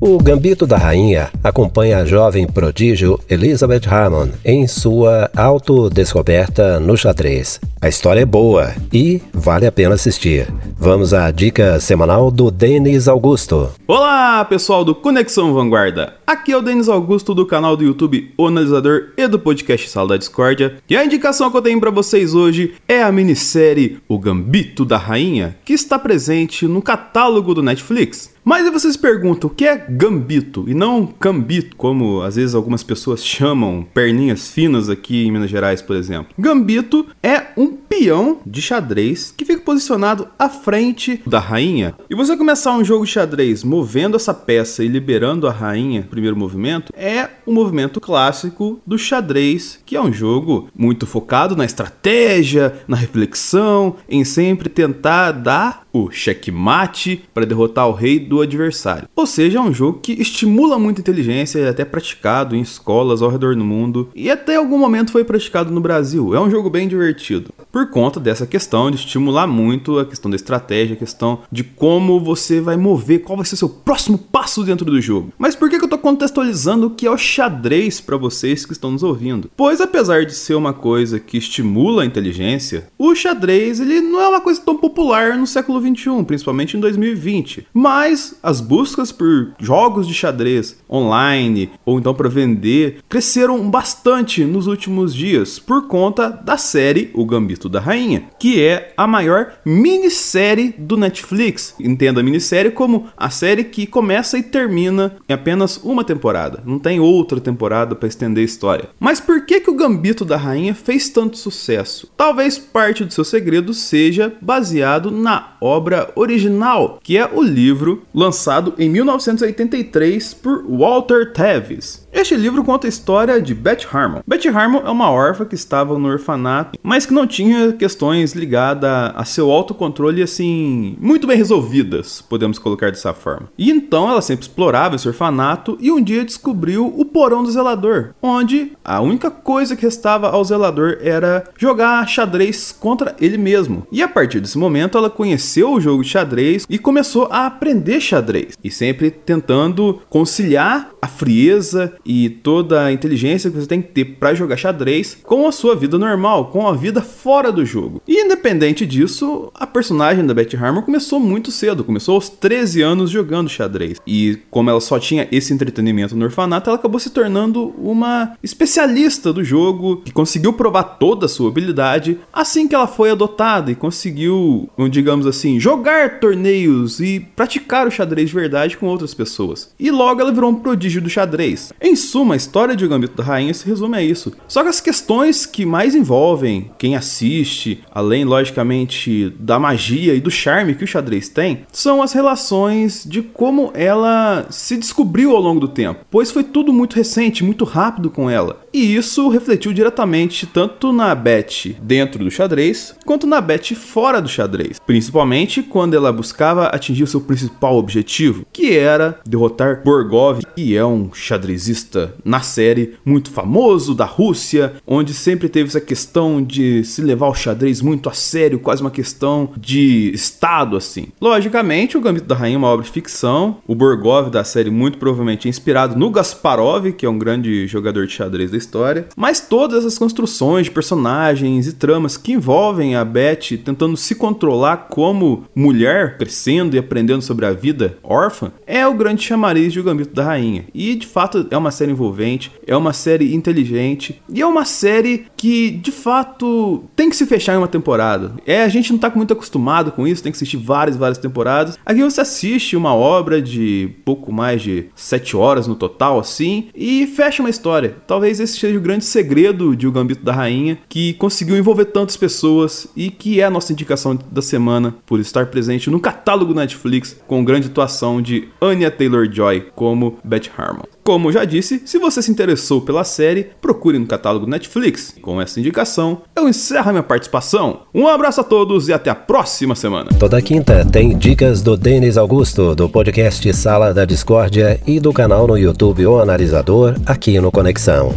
O Gambito da Rainha acompanha a jovem prodígio Elizabeth Harmon em sua autodescoberta no xadrez. A história é boa e vale a pena assistir. Vamos à dica semanal do Denis Augusto. Olá, pessoal do Conexão Vanguarda. Aqui é o Denis Augusto do canal do YouTube O Analisador e do podcast Sala da Discórdia. E a indicação que eu tenho para vocês hoje é a minissérie O Gambito da Rainha, que está presente no catálogo do Netflix. Mas aí vocês perguntam, o que é gambito e não cambito, como às vezes algumas pessoas chamam perninhas finas aqui em Minas Gerais, por exemplo. Gambito é um peão de xadrez que fica posicionado à frente da rainha. E você começar um jogo de xadrez movendo essa peça e liberando a rainha, primeiro movimento, é um movimento clássico do xadrez, que é um jogo muito focado na estratégia, na reflexão, em sempre tentar dar o checkmate para derrotar o rei do adversário. Ou seja, é um jogo que estimula muita inteligência é até praticado em escolas ao redor do mundo e até algum momento foi praticado no Brasil. É um jogo bem divertido. Por conta dessa questão de estimular muito a questão da estratégia, a questão de como você vai mover, qual vai ser seu próximo passo dentro do jogo. Mas por que, eu estou contextualizando o que é o xadrez para vocês que estão nos ouvindo? Pois apesar de ser uma coisa que estimula a inteligência, o xadrez ele não é uma coisa tão popular no século XXI, principalmente em 2020. Mas as buscas por jogos de xadrez online ou então para vender cresceram bastante nos últimos dias por conta da série O Gambito da Rainha, que é a maior minissérie do Netflix. Entenda a minissérie como a série que começa e termina em apenas uma temporada. Não tem outra temporada para estender a história. Mas por que que o Gambito da Rainha fez tanto sucesso? Talvez parte do seu segredo seja baseado na obra original, que é o livro lançado em 1983 por Walter Tevis. Este livro conta a história de Beth Harmon. Beth Harmon é uma órfã que estava no orfanato, mas que não tinha questões ligadas a seu autocontrole assim, muito bem resolvidas, podemos colocar dessa forma. E então ela sempre explorava esse orfanato e um dia descobriu o porão do zelador, onde a única coisa que restava ao zelador era jogar xadrez contra ele mesmo. E a partir desse momento ela conheceu o jogo de xadrez e começou a aprender xadrez, e sempre tentando conciliar a frieza e toda a inteligência que você tem que ter para jogar xadrez com a sua vida normal, com a vida fora do jogo. E independente disso, a personagem da Betty Harmon começou muito cedo, começou aos 13 anos jogando xadrez. E como ela só tinha esse entretenimento no orfanato, ela acabou se tornando uma especialista do jogo, que conseguiu provar toda a sua habilidade assim que ela foi adotada e conseguiu, digamos assim, jogar torneios e praticar o xadrez de verdade com outras pessoas. E logo ela virou um prodígio do xadrez. Em suma, a história de O Gambito da Rainha se resume a isso. Só que as questões que mais envolvem quem assiste, além, logicamente, da magia e do charme que o xadrez tem, são as relações de como ela se descobriu ao longo do tempo. Pois foi tudo muito recente, muito rápido com ela. E isso refletiu diretamente tanto na Beth dentro do xadrez, quanto na Beth fora do xadrez. Principalmente quando ela buscava atingir seu principal objetivo, que era derrotar Borgov, que é um xadrezista na série muito famoso da Rússia, onde sempre teve essa questão de se levar o xadrez muito a sério, quase uma questão de estado assim. Logicamente, o Gambito da Rainha é uma obra de ficção, o Borgov da série muito provavelmente é inspirado no Gasparov, que é um grande jogador de xadrez da história, mas todas essas construções de personagens e tramas que envolvem a Beth tentando se controlar como mulher, crescendo e aprendendo sobre a vida órfã, é o grande chamariz de O Gambito da Rainha. E de fato é uma série envolvente, é uma série inteligente e é uma série que de fato tem que se fechar em uma temporada. É, a gente não tá muito acostumado com isso, tem que assistir várias, várias temporadas. Aqui você assiste uma obra de pouco mais de 7 horas no total, assim, e fecha uma história. Talvez esse seja o grande segredo de O Gambito da Rainha, que conseguiu envolver tantas pessoas e que é a nossa indicação da semana por estar presente no catálogo Netflix com grande atuação de Anya Taylor-Joy como Beth Harmon. Como já disse, se você se interessou pela série, procure no catálogo Netflix. Com essa indicação, eu encerro minha participação. Um abraço a todos e até a próxima semana. Toda quinta tem dicas do Denis Augusto, do podcast Sala da Discórdia e do canal no YouTube O Analisador, aqui no Conexão.